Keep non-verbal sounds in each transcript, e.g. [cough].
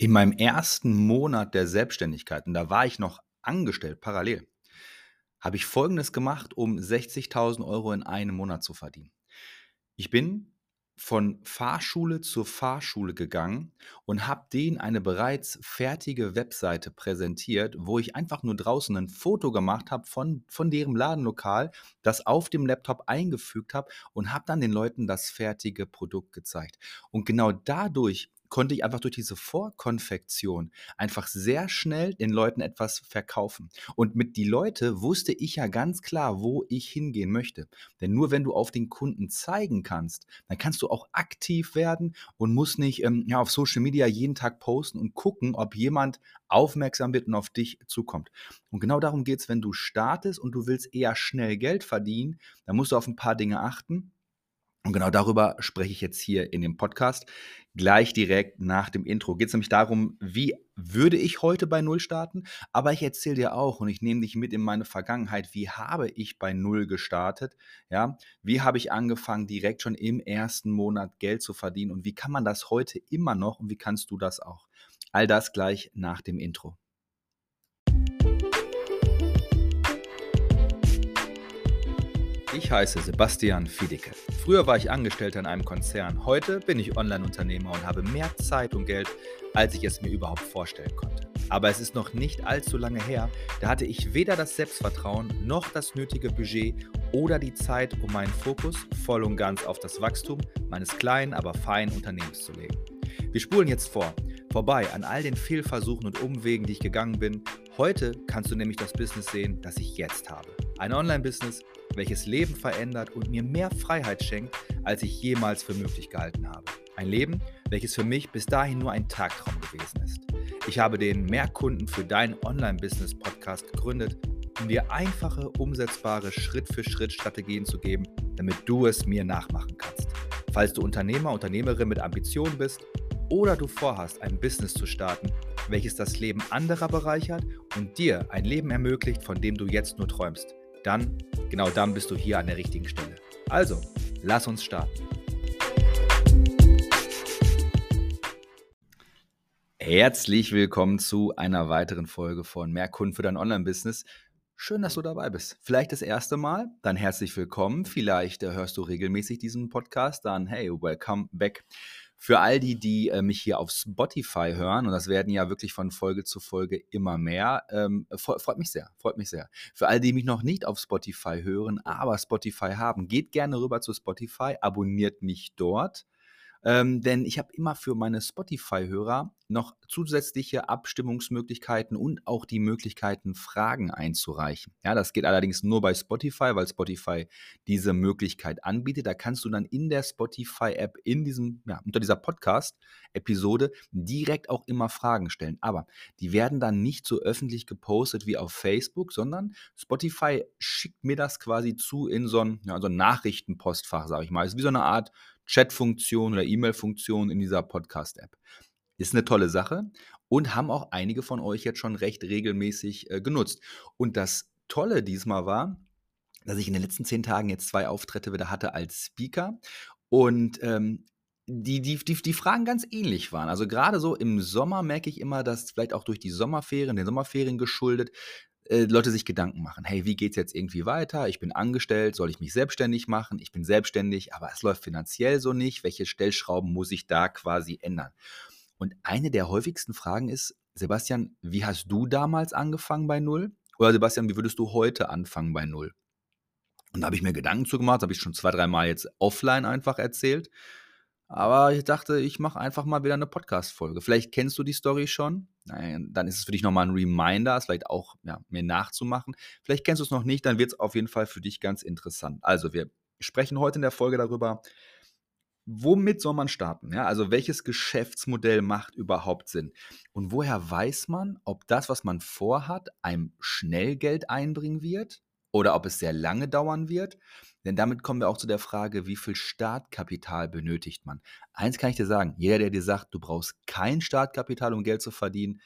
In meinem ersten Monat der Selbstständigkeit, und da war ich noch angestellt parallel, habe ich Folgendes gemacht, um 60.000 Euro in einem Monat zu verdienen. Ich bin von Fahrschule zur Fahrschule gegangen und habe denen eine bereits fertige Webseite präsentiert, wo ich einfach nur draußen ein Foto gemacht habe von, von deren Ladenlokal, das auf dem Laptop eingefügt habe und habe dann den Leuten das fertige Produkt gezeigt. Und genau dadurch konnte ich einfach durch diese Vorkonfektion einfach sehr schnell den Leuten etwas verkaufen. Und mit die Leute wusste ich ja ganz klar, wo ich hingehen möchte. Denn nur wenn du auf den Kunden zeigen kannst, dann kannst du auch aktiv werden und musst nicht ähm, ja, auf Social Media jeden Tag posten und gucken, ob jemand aufmerksam wird und auf dich zukommt. Und genau darum geht es, wenn du startest und du willst eher schnell Geld verdienen, dann musst du auf ein paar Dinge achten. Und genau darüber spreche ich jetzt hier in dem Podcast. Gleich direkt nach dem Intro geht es nämlich darum, wie würde ich heute bei Null starten? Aber ich erzähle dir auch und ich nehme dich mit in meine Vergangenheit. Wie habe ich bei Null gestartet? Ja, wie habe ich angefangen, direkt schon im ersten Monat Geld zu verdienen? Und wie kann man das heute immer noch und wie kannst du das auch? All das gleich nach dem Intro. Ich heiße Sebastian Fiedicke. Früher war ich Angestellter in einem Konzern. Heute bin ich Online-Unternehmer und habe mehr Zeit und Geld, als ich es mir überhaupt vorstellen konnte. Aber es ist noch nicht allzu lange her, da hatte ich weder das Selbstvertrauen noch das nötige Budget oder die Zeit, um meinen Fokus voll und ganz auf das Wachstum meines kleinen, aber feinen Unternehmens zu legen. Wir spulen jetzt vor, vorbei an all den Fehlversuchen und Umwegen, die ich gegangen bin. Heute kannst du nämlich das Business sehen, das ich jetzt habe. Ein Online-Business, welches Leben verändert und mir mehr Freiheit schenkt, als ich jemals für möglich gehalten habe. Ein Leben, welches für mich bis dahin nur ein Tagtraum gewesen ist. Ich habe den Mehrkunden für dein Online-Business-Podcast gegründet, um dir einfache, umsetzbare Schritt-für-Schritt-Strategien zu geben, damit du es mir nachmachen kannst. Falls du Unternehmer, Unternehmerin mit Ambitionen bist oder du vorhast, ein Business zu starten, welches das Leben anderer bereichert und dir ein Leben ermöglicht, von dem du jetzt nur träumst, dann, genau dann bist du hier an der richtigen Stelle. Also, lass uns starten. Herzlich willkommen zu einer weiteren Folge von Mehr Kunden für dein Online-Business. Schön, dass du dabei bist. Vielleicht das erste Mal, dann herzlich willkommen. Vielleicht äh, hörst du regelmäßig diesen Podcast, dann hey, welcome back. Für all die, die äh, mich hier auf Spotify hören, und das werden ja wirklich von Folge zu Folge immer mehr, ähm, freut mich sehr, freut mich sehr. Für all die, die mich noch nicht auf Spotify hören, aber Spotify haben, geht gerne rüber zu Spotify, abonniert mich dort. Ähm, denn ich habe immer für meine Spotify-Hörer noch zusätzliche Abstimmungsmöglichkeiten und auch die Möglichkeiten, Fragen einzureichen. Ja, das geht allerdings nur bei Spotify, weil Spotify diese Möglichkeit anbietet. Da kannst du dann in der Spotify-App, in diesem, ja, unter dieser Podcast-Episode direkt auch immer Fragen stellen. Aber die werden dann nicht so öffentlich gepostet wie auf Facebook, sondern Spotify schickt mir das quasi zu in so ein, ja, so ein Nachrichtenpostfach, sage ich mal. Es ist wie so eine Art Chat-Funktion oder E-Mail-Funktion in dieser Podcast-App. Ist eine tolle Sache und haben auch einige von euch jetzt schon recht regelmäßig äh, genutzt. Und das Tolle diesmal war, dass ich in den letzten zehn Tagen jetzt zwei Auftritte wieder hatte als Speaker und ähm, die, die, die, die Fragen ganz ähnlich waren. Also gerade so im Sommer merke ich immer, dass vielleicht auch durch die Sommerferien, den Sommerferien geschuldet, äh, Leute sich Gedanken machen. Hey, wie geht es jetzt irgendwie weiter? Ich bin angestellt, soll ich mich selbstständig machen? Ich bin selbstständig, aber es läuft finanziell so nicht. Welche Stellschrauben muss ich da quasi ändern? Und eine der häufigsten Fragen ist, Sebastian, wie hast du damals angefangen bei Null? Oder Sebastian, wie würdest du heute anfangen bei Null? Und da habe ich mir Gedanken zu gemacht, habe ich schon zwei, dreimal jetzt offline einfach erzählt. Aber ich dachte, ich mache einfach mal wieder eine Podcast-Folge. Vielleicht kennst du die Story schon. Dann ist es für dich nochmal ein Reminder, es vielleicht auch ja, mir nachzumachen. Vielleicht kennst du es noch nicht, dann wird es auf jeden Fall für dich ganz interessant. Also, wir sprechen heute in der Folge darüber, womit soll man starten? Ja, also welches Geschäftsmodell macht überhaupt Sinn? Und woher weiß man, ob das, was man vorhat, einem schnell Geld einbringen wird oder ob es sehr lange dauern wird? Denn damit kommen wir auch zu der Frage, wie viel Startkapital benötigt man? Eins kann ich dir sagen, jeder, der dir sagt, du brauchst kein Startkapital, um Geld zu verdienen,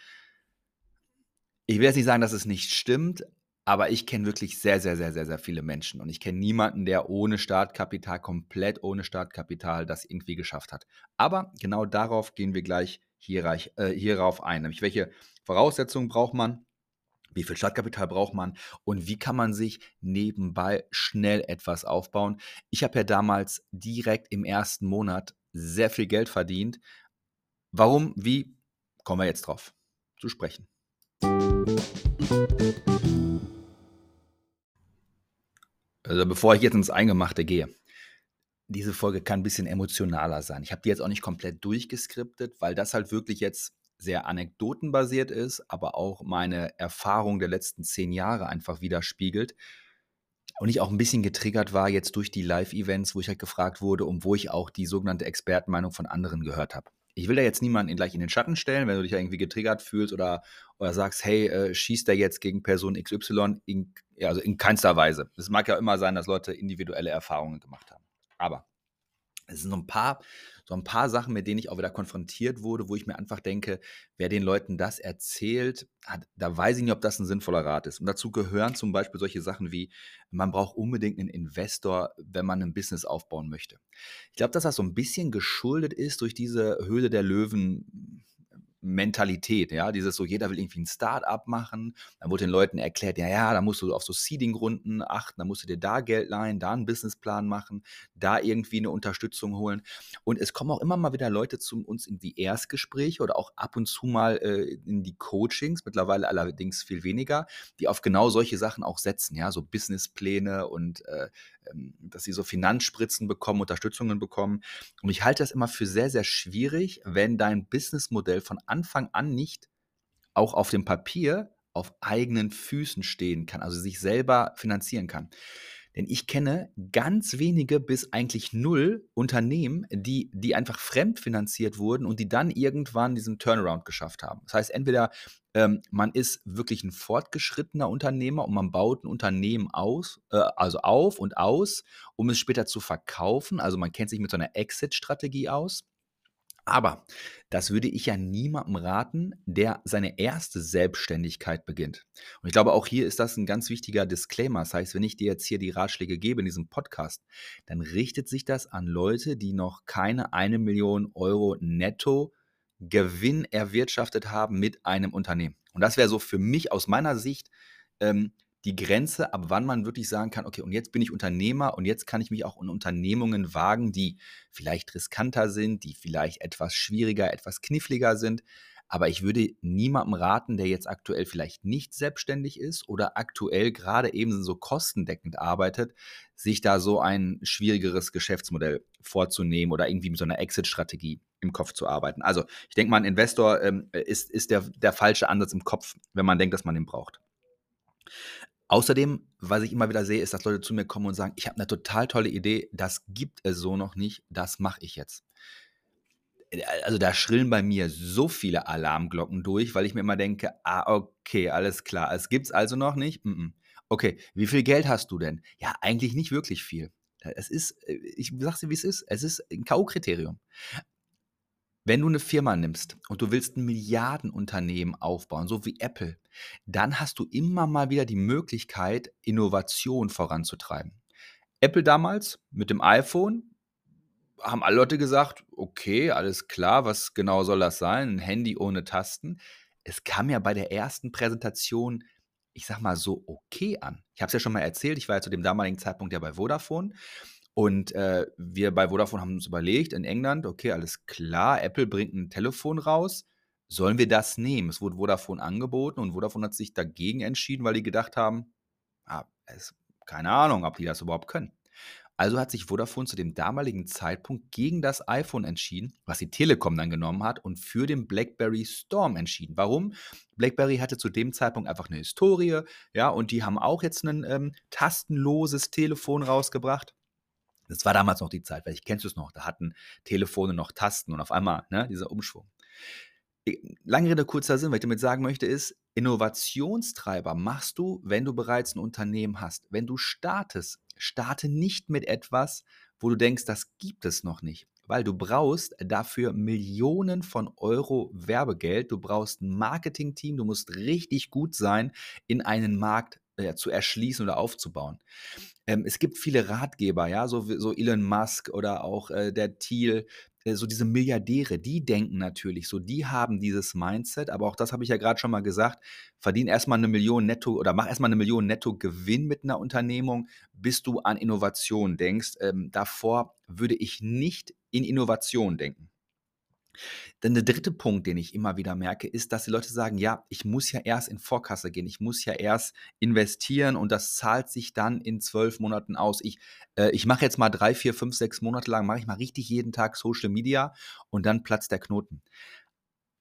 ich will jetzt nicht sagen, dass es nicht stimmt, aber ich kenne wirklich sehr, sehr, sehr, sehr, sehr viele Menschen. Und ich kenne niemanden, der ohne Startkapital, komplett ohne Startkapital das irgendwie geschafft hat. Aber genau darauf gehen wir gleich hierreich, äh, hierauf ein. Nämlich welche Voraussetzungen braucht man, wie viel Startkapital braucht man und wie kann man sich nebenbei schnell etwas aufbauen. Ich habe ja damals direkt im ersten Monat sehr viel Geld verdient. Warum, wie, kommen wir jetzt drauf zu sprechen. Also bevor ich jetzt ins Eingemachte gehe, diese Folge kann ein bisschen emotionaler sein. Ich habe die jetzt auch nicht komplett durchgeskriptet, weil das halt wirklich jetzt sehr anekdotenbasiert ist, aber auch meine Erfahrung der letzten zehn Jahre einfach widerspiegelt. Und ich auch ein bisschen getriggert war jetzt durch die Live-Events, wo ich halt gefragt wurde und wo ich auch die sogenannte Expertenmeinung von anderen gehört habe. Ich will da jetzt niemanden gleich in den Schatten stellen, wenn du dich irgendwie getriggert fühlst oder, oder sagst, hey, äh, schießt der jetzt gegen Person XY? In, ja, also in keinster Weise. Es mag ja immer sein, dass Leute individuelle Erfahrungen gemacht haben. Aber es sind so ein paar, so ein paar Sachen, mit denen ich auch wieder konfrontiert wurde, wo ich mir einfach denke, wer den Leuten das erzählt, hat, da weiß ich nicht, ob das ein sinnvoller Rat ist. Und dazu gehören zum Beispiel solche Sachen wie, man braucht unbedingt einen Investor, wenn man ein Business aufbauen möchte. Ich glaube, dass das so ein bisschen geschuldet ist durch diese Höhle der Löwen Mentalität, ja, dieses so, jeder will irgendwie ein Start-up machen, dann wurde den Leuten erklärt, ja, ja, da musst du auf so Seeding-Runden achten, da musst du dir da Geld leihen, da einen Businessplan machen, da irgendwie eine Unterstützung holen. Und es kommen auch immer mal wieder Leute zu uns in die Erstgespräche oder auch ab und zu mal äh, in die Coachings, mittlerweile allerdings viel weniger, die auf genau solche Sachen auch setzen, ja, so Businesspläne und äh, dass sie so Finanzspritzen bekommen, Unterstützungen bekommen. Und ich halte das immer für sehr, sehr schwierig, wenn dein Businessmodell von Anfang an nicht auch auf dem Papier auf eigenen Füßen stehen kann, also sich selber finanzieren kann. Denn ich kenne ganz wenige bis eigentlich null Unternehmen, die, die einfach fremdfinanziert wurden und die dann irgendwann diesen Turnaround geschafft haben. Das heißt, entweder ähm, man ist wirklich ein fortgeschrittener Unternehmer und man baut ein Unternehmen aus, äh, also auf und aus, um es später zu verkaufen. Also man kennt sich mit so einer Exit-Strategie aus. Aber das würde ich ja niemandem raten, der seine erste Selbstständigkeit beginnt. Und ich glaube, auch hier ist das ein ganz wichtiger Disclaimer. Das heißt, wenn ich dir jetzt hier die Ratschläge gebe in diesem Podcast, dann richtet sich das an Leute, die noch keine eine Million Euro netto Gewinn erwirtschaftet haben mit einem Unternehmen. Und das wäre so für mich aus meiner Sicht ähm, die Grenze, ab wann man wirklich sagen kann, okay, und jetzt bin ich Unternehmer und jetzt kann ich mich auch in Unternehmungen wagen, die vielleicht riskanter sind, die vielleicht etwas schwieriger, etwas kniffliger sind. Aber ich würde niemandem raten, der jetzt aktuell vielleicht nicht selbstständig ist oder aktuell gerade eben so kostendeckend arbeitet, sich da so ein schwierigeres Geschäftsmodell vorzunehmen oder irgendwie mit so einer Exit-Strategie im Kopf zu arbeiten. Also ich denke mal, ein Investor ähm, ist, ist der, der falsche Ansatz im Kopf, wenn man denkt, dass man den braucht. Außerdem, was ich immer wieder sehe, ist, dass Leute zu mir kommen und sagen, ich habe eine total tolle Idee, das gibt es so noch nicht, das mache ich jetzt. Äh, also da schrillen bei mir so viele Alarmglocken durch, weil ich mir immer denke, ah, okay, alles klar, es gibt es also noch nicht. Mm -mm. Okay, wie viel Geld hast du denn? Ja, eigentlich nicht wirklich viel. Es ist, äh, ich sag's dir, wie es ist, es ist ein K.O.-Kriterium. Wenn du eine Firma nimmst und du willst ein Milliardenunternehmen aufbauen, so wie Apple, dann hast du immer mal wieder die Möglichkeit, Innovation voranzutreiben. Apple damals mit dem iPhone haben alle Leute gesagt, okay, alles klar, was genau soll das sein? Ein Handy ohne Tasten. Es kam ja bei der ersten Präsentation, ich sag mal so, okay an. Ich habe es ja schon mal erzählt, ich war ja zu dem damaligen Zeitpunkt ja bei Vodafone und äh, wir bei Vodafone haben uns überlegt, in England, okay, alles klar, Apple bringt ein Telefon raus. Sollen wir das nehmen? Es wurde Vodafone angeboten und Vodafone hat sich dagegen entschieden, weil die gedacht haben, ah, es, keine Ahnung, ob die das überhaupt können. Also hat sich Vodafone zu dem damaligen Zeitpunkt gegen das iPhone entschieden, was die Telekom dann genommen hat, und für den BlackBerry Storm entschieden. Warum? BlackBerry hatte zu dem Zeitpunkt einfach eine Historie, ja, und die haben auch jetzt ein ähm, tastenloses Telefon rausgebracht. Das war damals noch die Zeit, weil ich kennst du es noch, da hatten Telefone noch Tasten und auf einmal ne, dieser Umschwung. Lange Rede, kurzer Sinn, was ich damit sagen möchte, ist, Innovationstreiber machst du, wenn du bereits ein Unternehmen hast. Wenn du startest, starte nicht mit etwas, wo du denkst, das gibt es noch nicht. Weil du brauchst dafür Millionen von Euro Werbegeld, du brauchst ein Marketingteam, du musst richtig gut sein, in einen Markt äh, zu erschließen oder aufzubauen. Ähm, es gibt viele Ratgeber, ja, so, so Elon Musk oder auch äh, der Thiel, äh, so diese Milliardäre, die denken natürlich so, die haben dieses Mindset, aber auch das habe ich ja gerade schon mal gesagt, verdien erstmal eine Million netto oder mach erstmal eine Million netto Gewinn mit einer Unternehmung, bis du an Innovation denkst. Ähm, davor würde ich nicht in Innovation denken. Denn der dritte Punkt, den ich immer wieder merke, ist, dass die Leute sagen, ja, ich muss ja erst in Vorkasse gehen, ich muss ja erst investieren und das zahlt sich dann in zwölf Monaten aus. Ich, äh, ich mache jetzt mal drei, vier, fünf, sechs Monate lang, mache ich mal richtig jeden Tag Social Media und dann platzt der Knoten.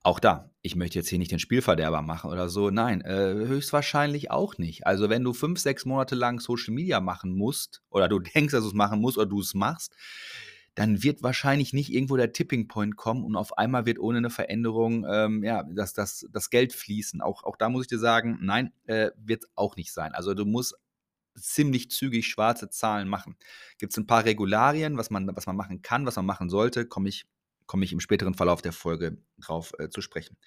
Auch da, ich möchte jetzt hier nicht den Spielverderber machen oder so. Nein, äh, höchstwahrscheinlich auch nicht. Also wenn du fünf, sechs Monate lang Social Media machen musst oder du [laughs] denkst, dass du es machen musst oder du es machst, dann wird wahrscheinlich nicht irgendwo der Tipping Point kommen und auf einmal wird ohne eine Veränderung ähm, ja, das, das, das Geld fließen. Auch, auch da muss ich dir sagen, nein, äh, wird auch nicht sein. Also du musst ziemlich zügig schwarze Zahlen machen. Gibt es ein paar Regularien, was man, was man machen kann, was man machen sollte, komme ich, komm ich im späteren Verlauf der Folge drauf äh, zu sprechen.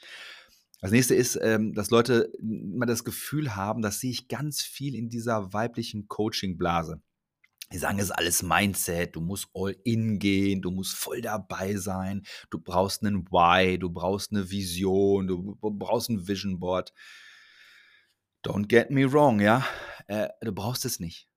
Das nächste ist, ähm, dass Leute immer das Gefühl haben, das sehe ich ganz viel in dieser weiblichen Coaching-Blase. Die sagen, es ist alles Mindset, du musst all in gehen, du musst voll dabei sein, du brauchst einen Why, du brauchst eine Vision, du brauchst ein Vision Board. Don't get me wrong, ja, äh, du brauchst es nicht.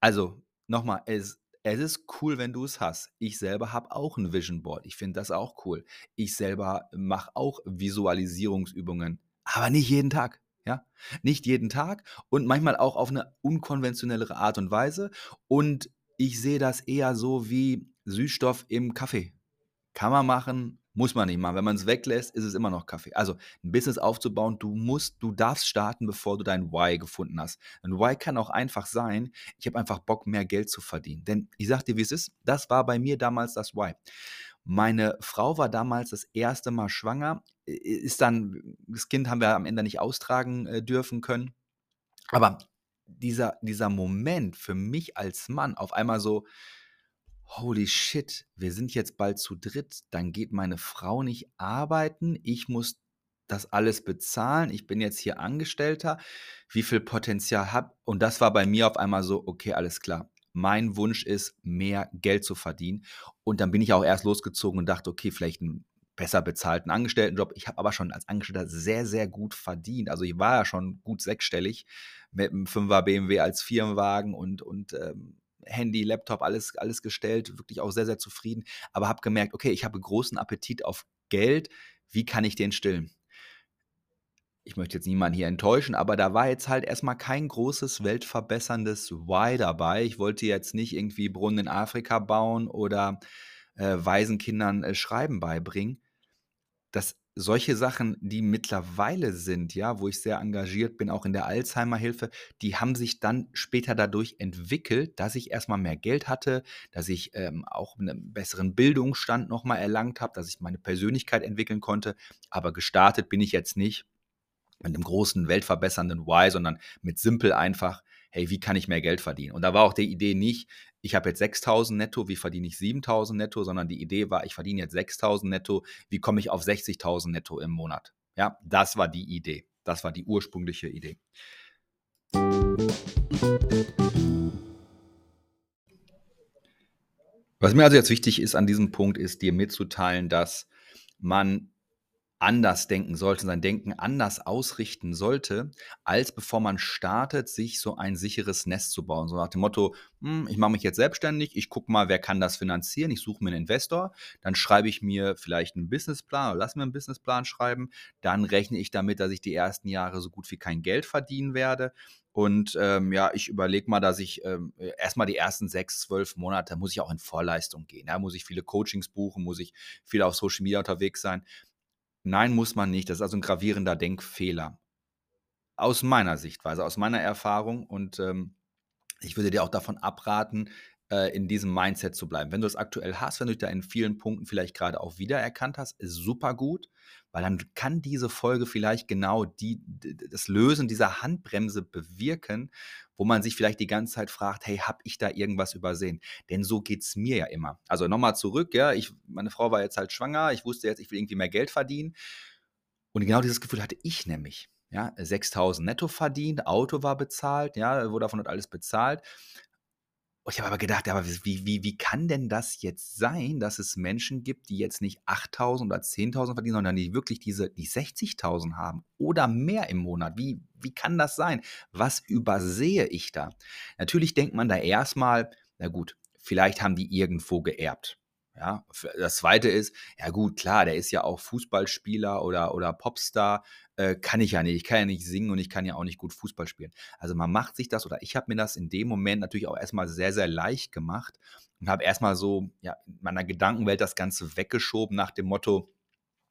Also, nochmal, es, es ist cool, wenn du es hast. Ich selber habe auch ein Vision Board. Ich finde das auch cool. Ich selber mache auch Visualisierungsübungen, aber nicht jeden Tag. Ja, nicht jeden Tag und manchmal auch auf eine unkonventionellere Art und Weise. Und ich sehe das eher so wie Süßstoff im Kaffee. Kann man machen, muss man nicht machen. Wenn man es weglässt, ist es immer noch Kaffee. Also ein Business aufzubauen, du musst, du darfst starten, bevor du dein Why gefunden hast. Ein Why kann auch einfach sein, ich habe einfach Bock, mehr Geld zu verdienen. Denn ich sag dir, wie es ist, das war bei mir damals das Why. Meine Frau war damals das erste Mal schwanger, ist dann, das Kind haben wir am Ende nicht austragen äh, dürfen können. Aber dieser, dieser Moment für mich als Mann auf einmal so, holy shit, wir sind jetzt bald zu dritt, dann geht meine Frau nicht arbeiten, ich muss das alles bezahlen, ich bin jetzt hier Angestellter, wie viel Potenzial habe und das war bei mir auf einmal so, okay, alles klar, mein Wunsch ist, mehr Geld zu verdienen. Und dann bin ich auch erst losgezogen und dachte, okay, vielleicht einen besser bezahlten Angestelltenjob. Ich habe aber schon als Angestellter sehr, sehr gut verdient. Also ich war ja schon gut sechsstellig mit einem 5er BMW als Firmenwagen und, und ähm, Handy, Laptop, alles, alles gestellt, wirklich auch sehr, sehr zufrieden. Aber habe gemerkt, okay, ich habe großen Appetit auf Geld. Wie kann ich den stillen? ich möchte jetzt niemanden hier enttäuschen, aber da war jetzt halt erstmal kein großes weltverbesserndes Why dabei. Ich wollte jetzt nicht irgendwie Brunnen in Afrika bauen oder äh, Waisenkindern äh, Schreiben beibringen. Dass solche Sachen, die mittlerweile sind, ja, wo ich sehr engagiert bin, auch in der Alzheimer-Hilfe, die haben sich dann später dadurch entwickelt, dass ich erstmal mehr Geld hatte, dass ich ähm, auch einen besseren Bildungsstand nochmal erlangt habe, dass ich meine Persönlichkeit entwickeln konnte. Aber gestartet bin ich jetzt nicht mit einem großen, weltverbessernden Why, sondern mit simpel einfach, hey, wie kann ich mehr Geld verdienen? Und da war auch die Idee nicht, ich habe jetzt 6.000 netto, wie verdiene ich 7.000 netto, sondern die Idee war, ich verdiene jetzt 6.000 netto, wie komme ich auf 60.000 netto im Monat? Ja, das war die Idee. Das war die ursprüngliche Idee. Was mir also jetzt wichtig ist an diesem Punkt, ist dir mitzuteilen, dass man anders denken sollte, sein Denken anders ausrichten sollte, als bevor man startet, sich so ein sicheres Nest zu bauen. So nach dem Motto, hm, ich mache mich jetzt selbstständig, ich gucke mal, wer kann das finanzieren, ich suche mir einen Investor, dann schreibe ich mir vielleicht einen Businessplan oder lass mir einen Businessplan schreiben, dann rechne ich damit, dass ich die ersten Jahre so gut wie kein Geld verdienen werde. Und ähm, ja, ich überlege mal, dass ich ähm, erstmal die ersten sechs, zwölf Monate muss ich auch in Vorleistung gehen. Ja, muss ich viele Coachings buchen, muss ich viel auf Social Media unterwegs sein. Nein, muss man nicht. Das ist also ein gravierender Denkfehler. Aus meiner Sichtweise, aus meiner Erfahrung. Und ähm, ich würde dir auch davon abraten, äh, in diesem Mindset zu bleiben. Wenn du es aktuell hast, wenn du dich da in vielen Punkten vielleicht gerade auch wiedererkannt hast, ist super gut, weil dann kann diese Folge vielleicht genau die, das Lösen dieser Handbremse bewirken, wo man sich vielleicht die ganze Zeit fragt, hey, habe ich da irgendwas übersehen? Denn so geht es mir ja immer. Also nochmal zurück, ja, ich, meine Frau war jetzt halt schwanger, ich wusste jetzt, ich will irgendwie mehr Geld verdienen. Und genau dieses Gefühl hatte ich nämlich. Ja, 6000 netto verdient, Auto war bezahlt, ja, wurde davon alles bezahlt. Und ich habe aber gedacht, aber wie, wie, wie kann denn das jetzt sein, dass es Menschen gibt, die jetzt nicht 8.000 oder 10.000 verdienen, sondern die wirklich diese die 60.000 haben oder mehr im Monat? Wie, wie kann das sein? Was übersehe ich da? Natürlich denkt man da erstmal, na gut, vielleicht haben die irgendwo geerbt. Ja, das zweite ist, ja gut, klar, der ist ja auch Fußballspieler oder, oder Popstar, äh, kann ich ja nicht. Ich kann ja nicht singen und ich kann ja auch nicht gut Fußball spielen. Also man macht sich das oder ich habe mir das in dem Moment natürlich auch erstmal sehr, sehr leicht gemacht und habe erstmal so ja, in meiner Gedankenwelt das Ganze weggeschoben nach dem Motto,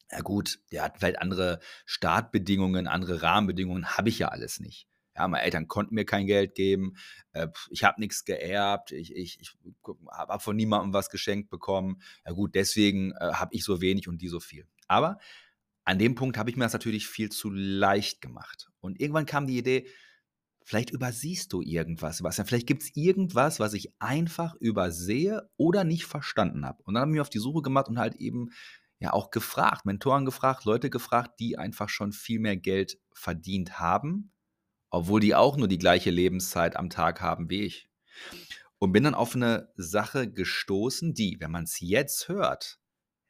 ja gut, der hat vielleicht andere Startbedingungen, andere Rahmenbedingungen, habe ich ja alles nicht. Ja, meine Eltern konnten mir kein Geld geben. Äh, ich habe nichts geerbt. Ich, ich, ich habe von niemandem was geschenkt bekommen. Ja gut, deswegen äh, habe ich so wenig und die so viel. Aber an dem Punkt habe ich mir das natürlich viel zu leicht gemacht. Und irgendwann kam die Idee, vielleicht übersiehst du irgendwas, Sebastian. Vielleicht gibt es irgendwas, was ich einfach übersehe oder nicht verstanden habe. Und dann habe ich mich auf die Suche gemacht und halt eben ja auch gefragt, Mentoren gefragt, Leute gefragt, die einfach schon viel mehr Geld verdient haben obwohl die auch nur die gleiche Lebenszeit am Tag haben wie ich. Und bin dann auf eine Sache gestoßen, die, wenn man es jetzt hört,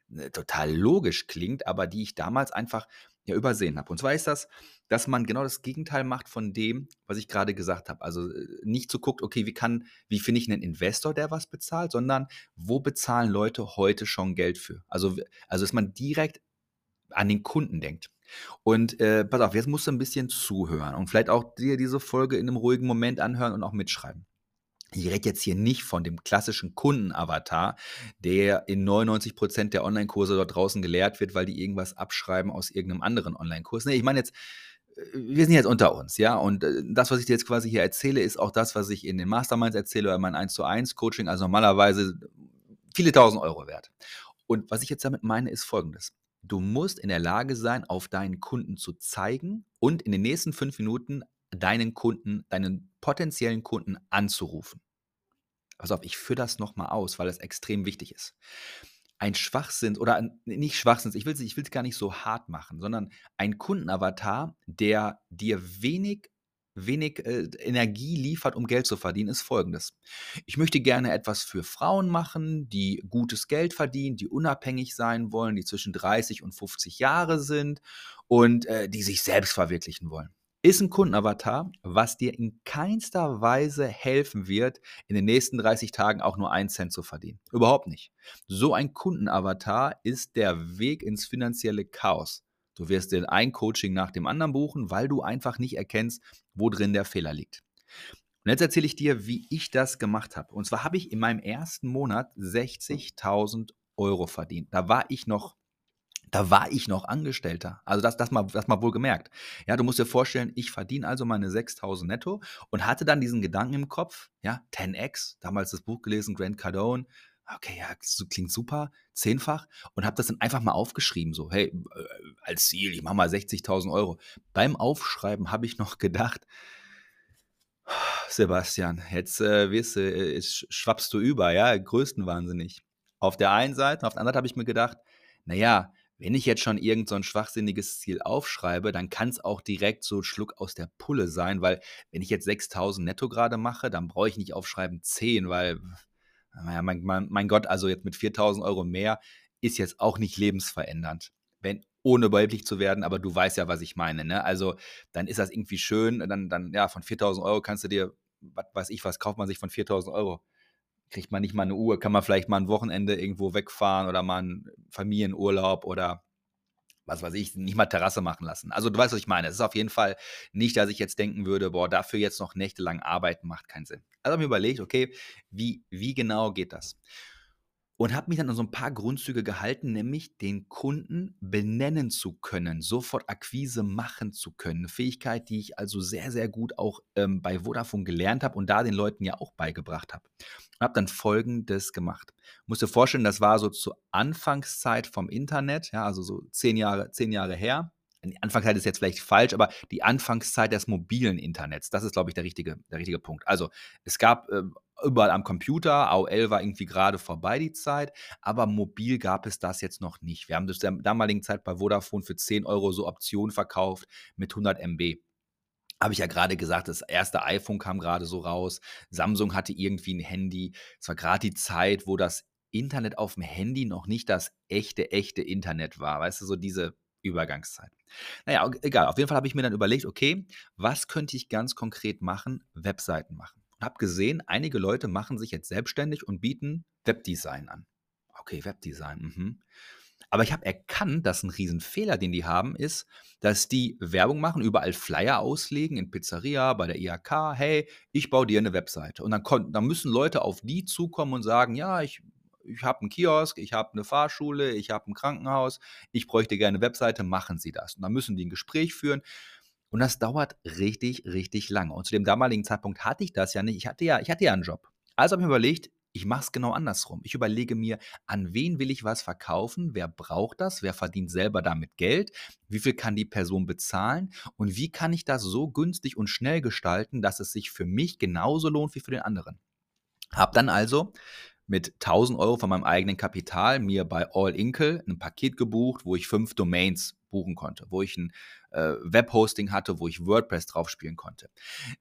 ne, total logisch klingt, aber die ich damals einfach ja übersehen habe. Und zwar ist das, dass man genau das Gegenteil macht von dem, was ich gerade gesagt habe. Also äh, nicht so guckt, okay, wie kann, wie finde ich einen Investor, der was bezahlt, sondern wo bezahlen Leute heute schon Geld für? Also, also dass man direkt an den Kunden denkt. Und äh, pass auf, jetzt musst du ein bisschen zuhören und vielleicht auch dir diese Folge in einem ruhigen Moment anhören und auch mitschreiben. Ich rede jetzt hier nicht von dem klassischen Kundenavatar, der in 99% der Online-Kurse dort draußen gelehrt wird, weil die irgendwas abschreiben aus irgendeinem anderen Online-Kurs. Nee, ich meine jetzt, äh, wir sind jetzt unter uns, ja, und äh, das, was ich dir jetzt quasi hier erzähle, ist auch das, was ich in den Masterminds erzähle oder mein 1 zu 1 Coaching, also normalerweise viele tausend Euro wert. Und was ich jetzt damit meine, ist folgendes. Du musst in der Lage sein, auf deinen Kunden zu zeigen und in den nächsten fünf Minuten deinen Kunden, deinen potenziellen Kunden anzurufen. Pass auf, ich führe das nochmal aus, weil das extrem wichtig ist. Ein Schwachsinn oder nicht Schwachsinn, ich will es ich gar nicht so hart machen, sondern ein Kundenavatar, der dir wenig wenig äh, Energie liefert, um Geld zu verdienen, ist folgendes. Ich möchte gerne etwas für Frauen machen, die gutes Geld verdienen, die unabhängig sein wollen, die zwischen 30 und 50 Jahre sind und äh, die sich selbst verwirklichen wollen. Ist ein Kundenavatar, was dir in keinster Weise helfen wird, in den nächsten 30 Tagen auch nur einen Cent zu verdienen. Überhaupt nicht. So ein Kundenavatar ist der Weg ins finanzielle Chaos. Du wirst dir ein Coaching nach dem anderen buchen, weil du einfach nicht erkennst, wo drin der Fehler liegt. Und jetzt erzähle ich dir, wie ich das gemacht habe. Und zwar habe ich in meinem ersten Monat 60.000 Euro verdient. Da war ich noch da war ich noch Angestellter. Also das, das, mal, das mal wohl gemerkt. Ja, du musst dir vorstellen, ich verdiene also meine 6.000 netto und hatte dann diesen Gedanken im Kopf, ja, 10x, damals das Buch gelesen, Grant Cardone, okay, ja, klingt super, zehnfach und habe das dann einfach mal aufgeschrieben, so, hey, äh, als Ziel, ich mache mal 60.000 Euro. Beim Aufschreiben habe ich noch gedacht, Sebastian, jetzt äh, wirst du, äh, jetzt schwappst du über, ja, größtenwahnsinnig. Auf der einen Seite, auf der anderen habe ich mir gedacht, naja, wenn ich jetzt schon irgend so ein schwachsinniges Ziel aufschreibe, dann kann es auch direkt so ein Schluck aus der Pulle sein, weil wenn ich jetzt 6000 netto gerade mache, dann brauche ich nicht aufschreiben 10, weil naja, mein, mein, mein Gott, also jetzt mit 4000 Euro mehr ist jetzt auch nicht lebensverändernd. Wenn, ohne überheblich zu werden, aber du weißt ja, was ich meine. Ne? Also dann ist das irgendwie schön, dann, dann ja, von 4000 Euro kannst du dir, was weiß ich, was kauft man sich von 4000 Euro? Kriegt man nicht mal eine Uhr, kann man vielleicht mal ein Wochenende irgendwo wegfahren oder mal einen Familienurlaub oder was weiß ich, nicht mal Terrasse machen lassen. Also du weißt, was ich meine. Es ist auf jeden Fall nicht, dass ich jetzt denken würde, boah, dafür jetzt noch nächtelang arbeiten macht keinen Sinn. Also habe ich mir überlegt, okay, wie, wie genau geht das? Und habe mich dann an so ein paar Grundzüge gehalten, nämlich den Kunden benennen zu können, sofort Akquise machen zu können. Eine Fähigkeit, die ich also sehr, sehr gut auch ähm, bei Vodafone gelernt habe und da den Leuten ja auch beigebracht habe. Und habe dann Folgendes gemacht. Musst dir vorstellen, das war so zur Anfangszeit vom Internet, ja, also so zehn Jahre, zehn Jahre her. Die Anfangszeit ist jetzt vielleicht falsch, aber die Anfangszeit des mobilen Internets, das ist, glaube ich, der richtige, der richtige Punkt. Also es gab äh, überall am Computer. AOL war irgendwie gerade vorbei die Zeit, aber mobil gab es das jetzt noch nicht. Wir haben das der damaligen Zeit bei Vodafone für 10 Euro so Optionen verkauft mit 100 MB. habe ich ja gerade gesagt, das erste iPhone kam gerade so raus. Samsung hatte irgendwie ein Handy. Es war gerade die Zeit, wo das Internet auf dem Handy noch nicht das echte, echte Internet war. Weißt du, so diese Übergangszeit. Naja, egal. Auf jeden Fall habe ich mir dann überlegt, okay, was könnte ich ganz konkret machen? Webseiten machen. Und habe gesehen, einige Leute machen sich jetzt selbstständig und bieten Webdesign an. Okay, Webdesign. Mhm. Aber ich habe erkannt, dass ein Riesenfehler, den die haben, ist, dass die Werbung machen, überall Flyer auslegen, in Pizzeria, bei der IHK, hey, ich baue dir eine Webseite. Und dann, dann müssen Leute auf die zukommen und sagen, ja, ich, ich habe einen Kiosk, ich habe eine Fahrschule, ich habe ein Krankenhaus, ich bräuchte gerne eine Webseite, machen Sie das. Und dann müssen die ein Gespräch führen. Und das dauert richtig, richtig lange. Und zu dem damaligen Zeitpunkt hatte ich das ja nicht. Ich hatte ja, ich hatte ja einen Job. Also habe ich mir überlegt, ich mache es genau andersrum. Ich überlege mir, an wen will ich was verkaufen? Wer braucht das? Wer verdient selber damit Geld? Wie viel kann die Person bezahlen? Und wie kann ich das so günstig und schnell gestalten, dass es sich für mich genauso lohnt wie für den anderen? Hab dann also mit 1000 Euro von meinem eigenen Kapital mir bei All Inkle ein Paket gebucht, wo ich fünf Domains buchen konnte, wo ich ein äh, Webhosting hatte, wo ich WordPress drauf spielen konnte.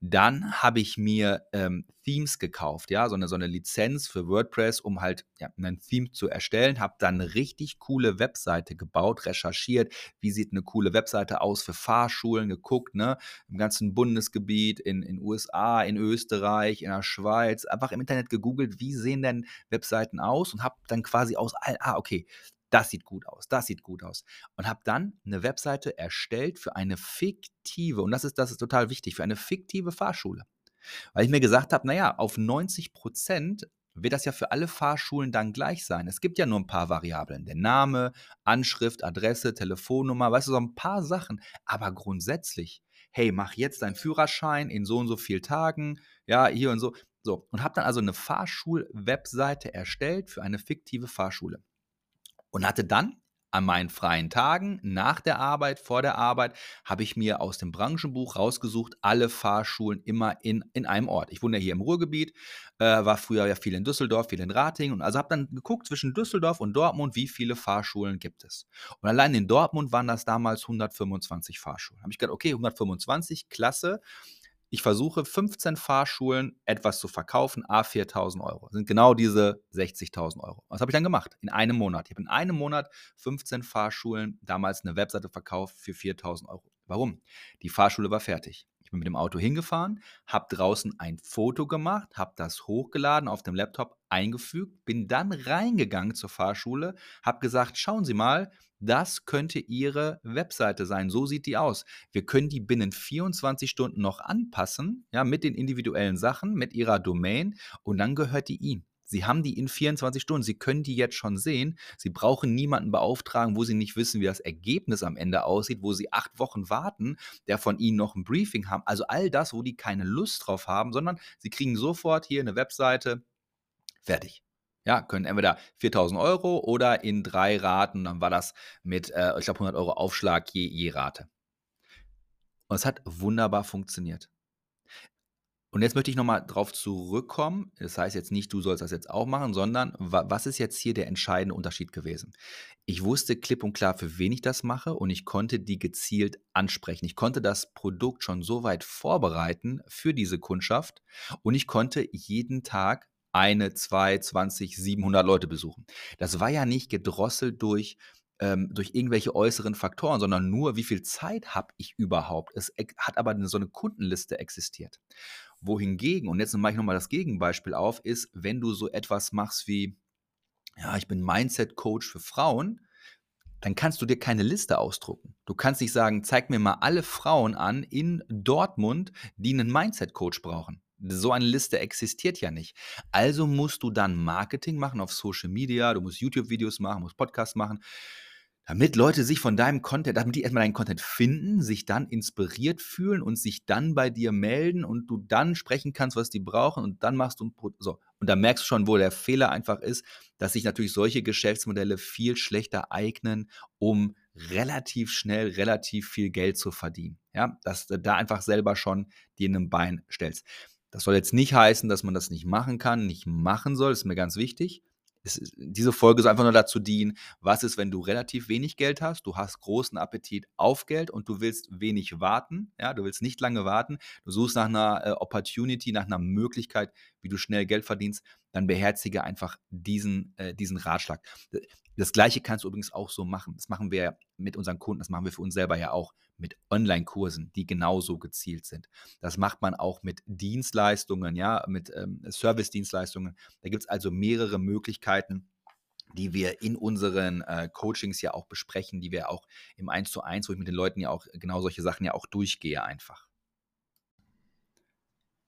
Dann habe ich mir ähm, Themes gekauft, ja, so eine, so eine Lizenz für WordPress, um halt ja, ein Theme zu erstellen, habe dann eine richtig coole Webseite gebaut, recherchiert, wie sieht eine coole Webseite aus für Fahrschulen, geguckt, ne, im ganzen Bundesgebiet, in den USA, in Österreich, in der Schweiz, einfach im Internet gegoogelt, wie sehen denn Webseiten aus und habe dann quasi aus all, ah, okay, das sieht gut aus, das sieht gut aus. Und habe dann eine Webseite erstellt für eine fiktive, und das ist, das ist total wichtig, für eine fiktive Fahrschule. Weil ich mir gesagt habe, naja, auf 90 Prozent wird das ja für alle Fahrschulen dann gleich sein. Es gibt ja nur ein paar Variablen. Der Name, Anschrift, Adresse, Telefonnummer, weißt du, so ein paar Sachen. Aber grundsätzlich, hey, mach jetzt deinen Führerschein in so und so vielen Tagen, ja, hier und so. So, und habe dann also eine Fahrschul-Webseite erstellt für eine fiktive Fahrschule und hatte dann an meinen freien Tagen, nach der Arbeit, vor der Arbeit, habe ich mir aus dem Branchenbuch rausgesucht, alle Fahrschulen immer in, in einem Ort. Ich wohne ja hier im Ruhrgebiet, äh, war früher ja viel in Düsseldorf, viel in Ratingen und also habe dann geguckt zwischen Düsseldorf und Dortmund, wie viele Fahrschulen gibt es. Und allein in Dortmund waren das damals 125 Fahrschulen. Habe ich gedacht, okay, 125, klasse ich versuche 15 Fahrschulen etwas zu verkaufen, a 4.000 Euro. Das sind genau diese 60.000 Euro. Was habe ich dann gemacht? In einem Monat. Ich habe in einem Monat 15 Fahrschulen damals eine Webseite verkauft für 4.000 Euro. Warum? Die Fahrschule war fertig. Ich bin mit dem Auto hingefahren, habe draußen ein Foto gemacht, habe das hochgeladen auf dem Laptop, eingefügt, bin dann reingegangen zur Fahrschule, habe gesagt, schauen Sie mal, das könnte Ihre Webseite sein. So sieht die aus. Wir können die binnen 24 Stunden noch anpassen, ja, mit den individuellen Sachen, mit Ihrer Domain und dann gehört die Ihnen. Sie haben die in 24 Stunden. Sie können die jetzt schon sehen. Sie brauchen niemanden beauftragen, wo Sie nicht wissen, wie das Ergebnis am Ende aussieht, wo Sie acht Wochen warten, der von Ihnen noch ein Briefing haben. Also all das, wo die keine Lust drauf haben, sondern Sie kriegen sofort hier eine Webseite. Fertig. Ja, können entweder 4000 Euro oder in drei Raten, dann war das mit, äh, ich glaube, 100 Euro Aufschlag je, je Rate. Und es hat wunderbar funktioniert. Und jetzt möchte ich nochmal drauf zurückkommen. Das heißt jetzt nicht, du sollst das jetzt auch machen, sondern was ist jetzt hier der entscheidende Unterschied gewesen? Ich wusste klipp und klar, für wen ich das mache und ich konnte die gezielt ansprechen. Ich konnte das Produkt schon so weit vorbereiten für diese Kundschaft und ich konnte jeden Tag eine, zwei, 20, 700 Leute besuchen. Das war ja nicht gedrosselt durch ähm, durch irgendwelche äußeren Faktoren, sondern nur, wie viel Zeit habe ich überhaupt. Es hat aber so eine Kundenliste existiert wohingegen, und jetzt mache ich nochmal das Gegenbeispiel auf, ist, wenn du so etwas machst wie, ja, ich bin Mindset-Coach für Frauen, dann kannst du dir keine Liste ausdrucken. Du kannst nicht sagen, zeig mir mal alle Frauen an in Dortmund, die einen Mindset-Coach brauchen. So eine Liste existiert ja nicht. Also musst du dann Marketing machen auf Social Media, du musst YouTube-Videos machen, musst Podcasts machen damit Leute sich von deinem Content, damit die erstmal deinen Content finden, sich dann inspiriert fühlen und sich dann bei dir melden und du dann sprechen kannst, was die brauchen und dann machst du ein Pro so. Und da merkst du schon, wo der Fehler einfach ist, dass sich natürlich solche Geschäftsmodelle viel schlechter eignen, um relativ schnell relativ viel Geld zu verdienen. Ja, dass du da einfach selber schon dir in einem Bein stellst. Das soll jetzt nicht heißen, dass man das nicht machen kann, nicht machen soll, ist mir ganz wichtig. Es, diese Folge soll einfach nur dazu dienen, was ist, wenn du relativ wenig Geld hast, du hast großen Appetit auf Geld und du willst wenig warten, ja, du willst nicht lange warten, du suchst nach einer äh, Opportunity, nach einer Möglichkeit, wie du schnell Geld verdienst, dann beherzige einfach diesen, äh, diesen Ratschlag. Das gleiche kannst du übrigens auch so machen. Das machen wir mit unseren Kunden, das machen wir für uns selber ja auch mit Online-Kursen, die genauso gezielt sind. Das macht man auch mit Dienstleistungen, ja, mit ähm, Service-Dienstleistungen. Da gibt es also mehrere Möglichkeiten, die wir in unseren äh, Coachings ja auch besprechen, die wir auch im 1 zu 1, wo ich mit den Leuten ja auch genau solche Sachen ja auch durchgehe einfach.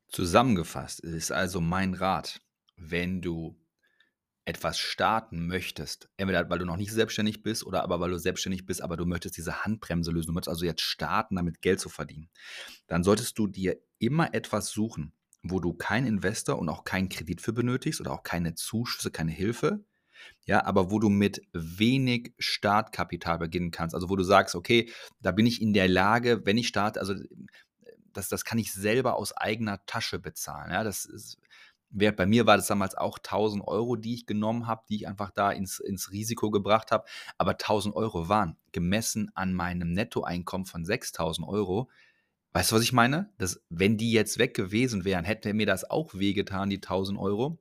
Zusammengefasst ist also mein Rat, wenn du etwas starten möchtest, entweder weil du noch nicht selbstständig bist oder aber weil du selbstständig bist, aber du möchtest diese Handbremse lösen, du möchtest also jetzt starten, damit Geld zu verdienen, dann solltest du dir immer etwas suchen, wo du keinen Investor und auch keinen Kredit für benötigst oder auch keine Zuschüsse, keine Hilfe, ja, aber wo du mit wenig Startkapital beginnen kannst, also wo du sagst, okay, da bin ich in der Lage, wenn ich starte, also das, das kann ich selber aus eigener Tasche bezahlen, ja, das ist, Wert bei mir war das damals auch 1000 Euro, die ich genommen habe, die ich einfach da ins, ins Risiko gebracht habe. Aber 1000 Euro waren gemessen an meinem Nettoeinkommen von 6000 Euro. Weißt du, was ich meine? Das, wenn die jetzt weg gewesen wären, hätte mir das auch wehgetan, die 1000 Euro.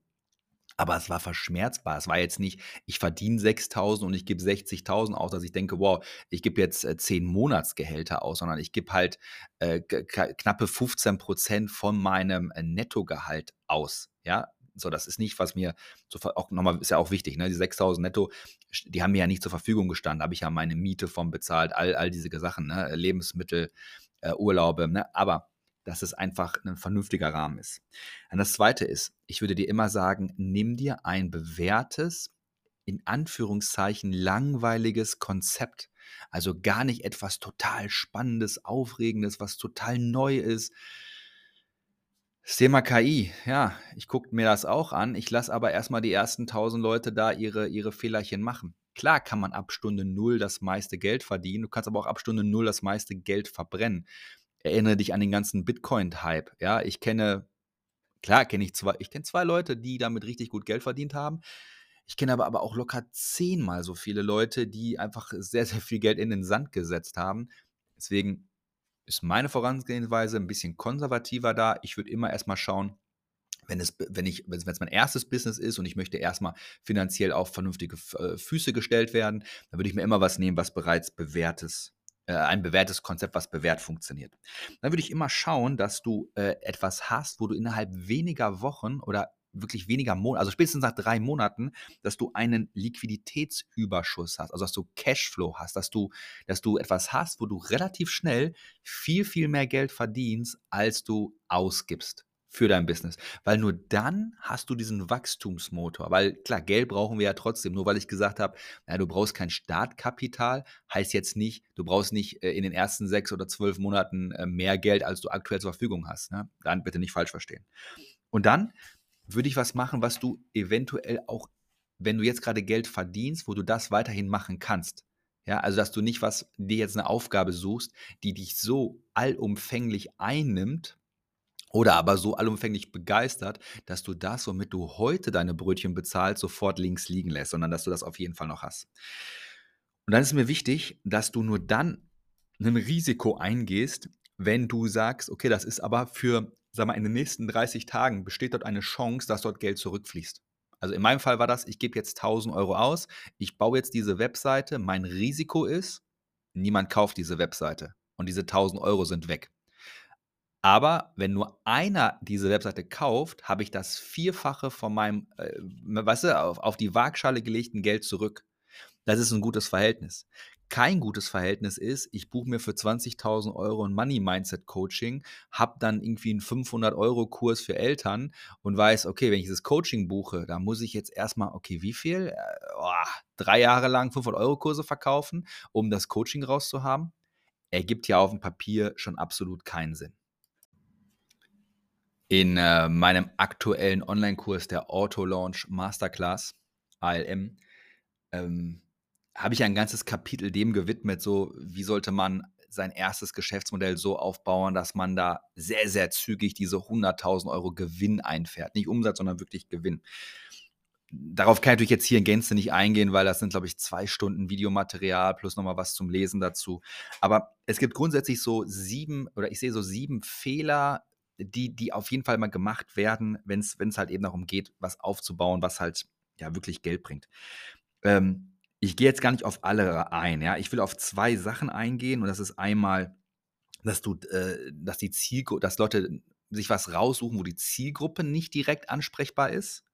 Aber es war verschmerzbar. Es war jetzt nicht, ich verdiene 6.000 und ich gebe 60.000 aus, dass ich denke, wow, ich gebe jetzt äh, 10 Monatsgehälter aus, sondern ich gebe halt äh, knappe 15 Prozent von meinem äh, Nettogehalt aus. Ja, so, das ist nicht, was mir zu, auch nochmal ist ja auch wichtig, ne? Die 6000 netto, die haben mir ja nicht zur Verfügung gestanden. Habe ich ja meine Miete von bezahlt, all, all diese Sachen, ne? Lebensmittel, äh, Urlaube, ne? Aber dass es einfach ein vernünftiger Rahmen ist. Und das zweite ist, ich würde dir immer sagen, nimm dir ein bewährtes, in Anführungszeichen langweiliges Konzept. Also gar nicht etwas total Spannendes, Aufregendes, was total neu ist. Das Thema KI, ja, ich gucke mir das auch an. Ich lasse aber erstmal die ersten tausend Leute da ihre, ihre Fehlerchen machen. Klar kann man ab Stunde Null das meiste Geld verdienen, du kannst aber auch ab Stunde Null das meiste Geld verbrennen erinnere dich an den ganzen Bitcoin-Hype. Ja, ich kenne, klar kenne ich zwei, ich kenne zwei Leute, die damit richtig gut Geld verdient haben. Ich kenne aber, aber auch locker zehnmal so viele Leute, die einfach sehr, sehr viel Geld in den Sand gesetzt haben. Deswegen ist meine Vorangehensweise ein bisschen konservativer da. Ich würde immer erstmal schauen, wenn es, wenn ich, wenn es mein erstes Business ist und ich möchte erstmal finanziell auf vernünftige äh, Füße gestellt werden, dann würde ich mir immer was nehmen, was bereits bewährtes äh, ein bewährtes Konzept, was bewährt funktioniert. Dann würde ich immer schauen, dass du äh, etwas hast, wo du innerhalb weniger Wochen oder wirklich weniger Monate, also spätestens nach drei Monaten, dass du einen Liquiditätsüberschuss hast, also dass du Cashflow hast, dass du, dass du etwas hast, wo du relativ schnell viel, viel mehr Geld verdienst, als du ausgibst für dein Business. Weil nur dann hast du diesen Wachstumsmotor. Weil klar, Geld brauchen wir ja trotzdem. Nur weil ich gesagt habe, du brauchst kein Startkapital, heißt jetzt nicht, du brauchst nicht äh, in den ersten sechs oder zwölf Monaten äh, mehr Geld, als du aktuell zur Verfügung hast. Ne? Dann bitte nicht falsch verstehen. Und dann würde ich was machen, was du eventuell auch, wenn du jetzt gerade Geld verdienst, wo du das weiterhin machen kannst. Ja, also dass du nicht was dir jetzt eine Aufgabe suchst, die dich so allumfänglich einnimmt, oder aber so allumfänglich begeistert, dass du das, womit du heute deine Brötchen bezahlst, sofort links liegen lässt, sondern dass du das auf jeden Fall noch hast. Und dann ist mir wichtig, dass du nur dann ein Risiko eingehst, wenn du sagst, okay, das ist aber für, sag mal, in den nächsten 30 Tagen besteht dort eine Chance, dass dort Geld zurückfließt. Also in meinem Fall war das, ich gebe jetzt 1000 Euro aus, ich baue jetzt diese Webseite, mein Risiko ist, niemand kauft diese Webseite und diese 1000 Euro sind weg. Aber wenn nur einer diese Webseite kauft, habe ich das Vierfache von meinem, äh, weißt du, auf, auf die Waagschale gelegten Geld zurück. Das ist ein gutes Verhältnis. Kein gutes Verhältnis ist, ich buche mir für 20.000 Euro ein Money Mindset Coaching, habe dann irgendwie einen 500 Euro Kurs für Eltern und weiß, okay, wenn ich dieses Coaching buche, da muss ich jetzt erstmal, okay, wie viel? Oh, drei Jahre lang 500 Euro Kurse verkaufen, um das Coaching rauszuhaben? Ergibt ja auf dem Papier schon absolut keinen Sinn. In äh, meinem aktuellen Online-Kurs der Auto Launch Masterclass, ALM, ähm, habe ich ein ganzes Kapitel dem gewidmet, so wie sollte man sein erstes Geschäftsmodell so aufbauen, dass man da sehr, sehr zügig diese 100.000 Euro Gewinn einfährt. Nicht Umsatz, sondern wirklich Gewinn. darauf kann ich natürlich jetzt hier in Gänze nicht eingehen, weil das sind, glaube ich, zwei Stunden Videomaterial plus nochmal was zum Lesen dazu. Aber es gibt grundsätzlich so sieben, oder ich sehe so sieben Fehler, die, die auf jeden Fall mal gemacht werden, wenn es halt eben darum geht, was aufzubauen, was halt ja wirklich Geld bringt. Ähm, ich gehe jetzt gar nicht auf alle ein, ja. Ich will auf zwei Sachen eingehen und das ist einmal, dass du, äh, dass die Zielgruppe, dass Leute sich was raussuchen, wo die Zielgruppe nicht direkt ansprechbar ist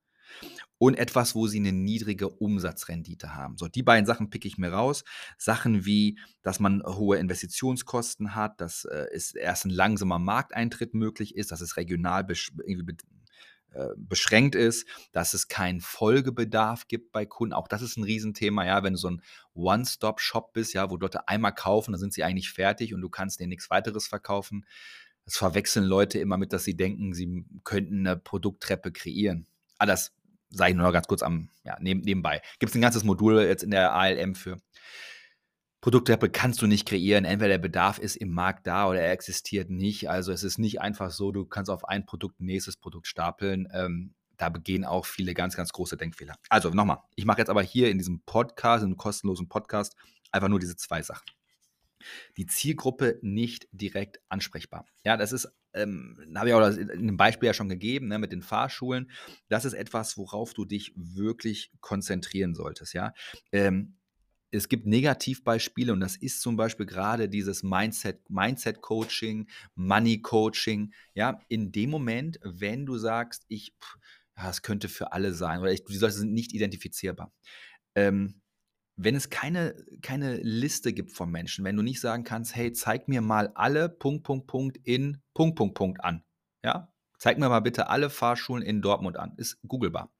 und etwas, wo sie eine niedrige Umsatzrendite haben. So, die beiden Sachen picke ich mir raus. Sachen wie, dass man hohe Investitionskosten hat, dass äh, es erst ein langsamer Markteintritt möglich ist, dass es regional äh, beschränkt ist, dass es keinen Folgebedarf gibt bei Kunden. Auch das ist ein Riesenthema, ja, wenn du so ein One-Stop-Shop bist, ja, wo Leute einmal kaufen, dann sind sie eigentlich fertig und du kannst denen nichts weiteres verkaufen. Das verwechseln Leute immer mit, dass sie denken, sie könnten eine Produkttreppe kreieren. Ah, das sage ich nur noch ganz kurz am, ja, nebenbei. Gibt es ein ganzes Modul jetzt in der ALM für. Produkttreppe kannst du nicht kreieren. Entweder der Bedarf ist im Markt da oder er existiert nicht. Also es ist nicht einfach so, du kannst auf ein Produkt ein nächstes Produkt stapeln. Ähm, da begehen auch viele ganz, ganz große Denkfehler. Also nochmal, ich mache jetzt aber hier in diesem Podcast, in einem kostenlosen Podcast, einfach nur diese zwei Sachen die Zielgruppe nicht direkt ansprechbar. Ja, das ist, ähm, habe ich auch in einem Beispiel ja schon gegeben, ne, mit den Fahrschulen. Das ist etwas, worauf du dich wirklich konzentrieren solltest. Ja, ähm, es gibt Negativbeispiele und das ist zum Beispiel gerade dieses Mindset, Mindset Coaching, Money Coaching. Ja, in dem Moment, wenn du sagst, ich, ja, es könnte für alle sein oder ich, die Leute sind nicht identifizierbar. Ähm, wenn es keine, keine Liste gibt von Menschen, wenn du nicht sagen kannst, hey, zeig mir mal alle Punkt, Punkt, Punkt in Punkt, Punkt, Punkt an. Ja? Zeig mir mal bitte alle Fahrschulen in Dortmund an. Ist googelbar.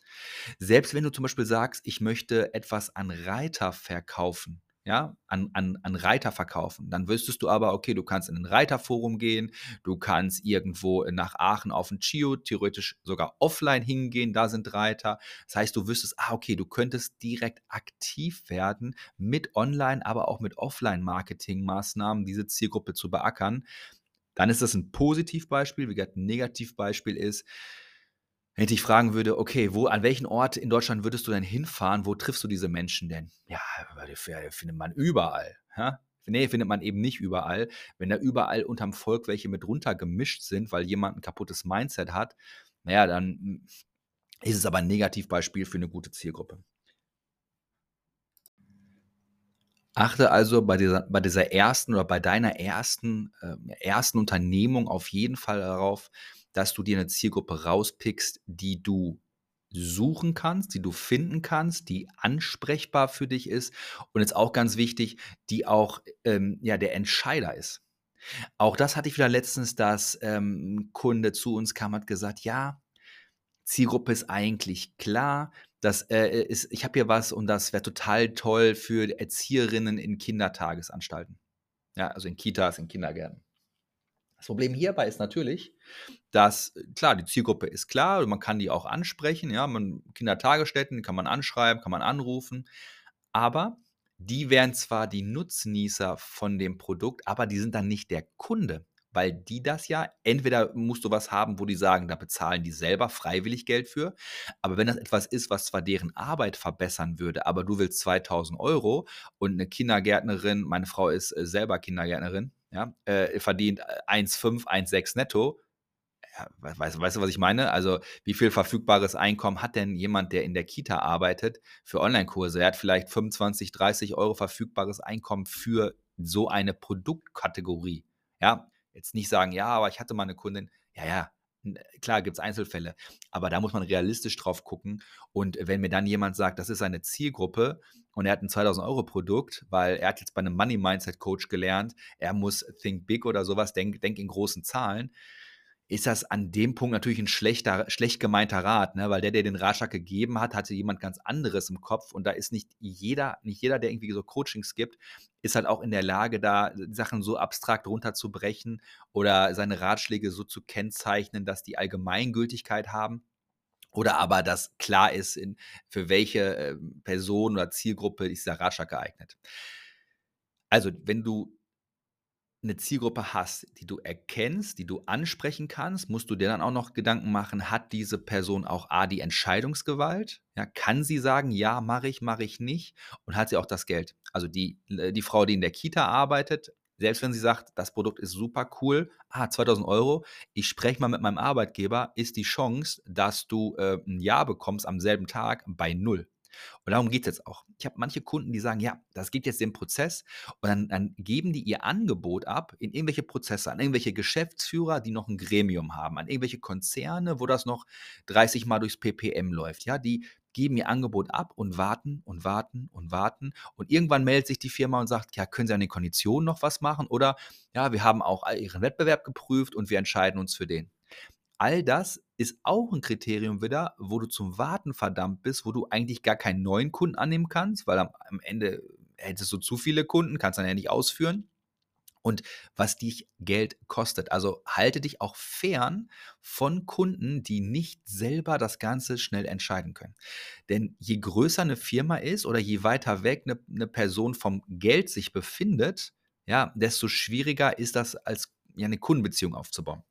Selbst wenn du zum Beispiel sagst, ich möchte etwas an Reiter verkaufen, ja, an, an, an Reiter verkaufen. Dann wüsstest du aber, okay, du kannst in ein Reiterforum gehen, du kannst irgendwo nach Aachen auf ein Chio, theoretisch sogar offline hingehen, da sind Reiter. Das heißt, du wüsstest, ah, okay, du könntest direkt aktiv werden mit Online, aber auch mit Offline-Marketing-Maßnahmen, diese Zielgruppe zu beackern. Dann ist das ein Positivbeispiel. Wie gesagt, ein Negativbeispiel ist, wenn ich dich fragen würde, okay, wo, an welchen Ort in Deutschland würdest du denn hinfahren? Wo triffst du diese Menschen denn? Ja, findet man überall. Ja? Nee, findet man eben nicht überall. Wenn da überall unterm Volk welche mit runter gemischt sind, weil jemand ein kaputtes Mindset hat, naja, dann hm, ist es aber ein Negativbeispiel für eine gute Zielgruppe. Achte also bei dieser, bei dieser ersten oder bei deiner ersten, äh, ersten Unternehmung auf jeden Fall darauf, dass du dir eine Zielgruppe rauspickst, die du suchen kannst, die du finden kannst, die ansprechbar für dich ist und jetzt auch ganz wichtig, die auch ähm, ja, der Entscheider ist. Auch das hatte ich wieder letztens, dass ähm, ein Kunde zu uns kam, hat gesagt, ja, Zielgruppe ist eigentlich klar, das äh, ist, ich habe hier was und das wäre total toll für Erzieherinnen in Kindertagesanstalten. Ja, also in Kitas, in Kindergärten. Das Problem hierbei ist natürlich, dass, klar, die Zielgruppe ist klar, man kann die auch ansprechen, ja, man, Kindertagesstätten kann man anschreiben, kann man anrufen, aber die wären zwar die Nutznießer von dem Produkt, aber die sind dann nicht der Kunde, weil die das ja, entweder musst du was haben, wo die sagen, da bezahlen die selber freiwillig Geld für, aber wenn das etwas ist, was zwar deren Arbeit verbessern würde, aber du willst 2000 Euro und eine Kindergärtnerin, meine Frau ist äh, selber Kindergärtnerin, ja, äh, verdient 1,5, äh, 1,6 netto. Ja, weißt, weißt du, was ich meine? Also, wie viel verfügbares Einkommen hat denn jemand, der in der Kita arbeitet, für Online-Kurse? Er hat vielleicht 25, 30 Euro verfügbares Einkommen für so eine Produktkategorie. Ja, jetzt nicht sagen, ja, aber ich hatte mal eine Kundin. Ja, ja, klar gibt es Einzelfälle, aber da muss man realistisch drauf gucken. Und wenn mir dann jemand sagt, das ist seine Zielgruppe und er hat ein 2000 Euro Produkt, weil er hat jetzt bei einem Money Mindset Coach gelernt, er muss Think Big oder sowas, denk, denk in großen Zahlen, ist das an dem Punkt natürlich ein schlechter, schlecht gemeinter Rat, ne? weil der, der den Ratschlag gegeben hat, hatte jemand ganz anderes im Kopf und da ist nicht jeder, nicht jeder, der irgendwie so Coachings gibt, ist halt auch in der Lage, da Sachen so abstrakt runterzubrechen oder seine Ratschläge so zu kennzeichnen, dass die Allgemeingültigkeit haben. Oder aber, dass klar ist, in, für welche äh, Person oder Zielgruppe ist der Ratschlag geeignet. Also, wenn du eine Zielgruppe hast, die du erkennst, die du ansprechen kannst, musst du dir dann auch noch Gedanken machen, hat diese Person auch A, die Entscheidungsgewalt? Ja, kann sie sagen, ja, mache ich, mache ich nicht? Und hat sie auch das Geld? Also die, äh, die Frau, die in der Kita arbeitet, selbst wenn sie sagt, das Produkt ist super cool, ah, 2000 Euro, ich spreche mal mit meinem Arbeitgeber, ist die Chance, dass du äh, ein Ja bekommst am selben Tag bei null. Und darum geht es jetzt auch. Ich habe manche Kunden, die sagen, ja, das geht jetzt den Prozess und dann, dann, geben die ihr Angebot ab in irgendwelche Prozesse, an irgendwelche Geschäftsführer, die noch ein Gremium haben, an irgendwelche Konzerne, wo das noch 30 Mal durchs PPM läuft. Ja, die geben ihr Angebot ab und warten und warten und warten. Und irgendwann meldet sich die Firma und sagt, ja, können Sie an den Konditionen noch was machen? Oder ja, wir haben auch Ihren Wettbewerb geprüft und wir entscheiden uns für den. All das ist auch ein Kriterium wieder, wo du zum Warten verdammt bist, wo du eigentlich gar keinen neuen Kunden annehmen kannst, weil am, am Ende hättest du zu viele Kunden, kannst dann ja nicht ausführen. Und was dich Geld kostet. Also halte dich auch fern von Kunden, die nicht selber das Ganze schnell entscheiden können. Denn je größer eine Firma ist oder je weiter weg eine, eine Person vom Geld sich befindet, ja, desto schwieriger ist das als ja, eine Kundenbeziehung aufzubauen.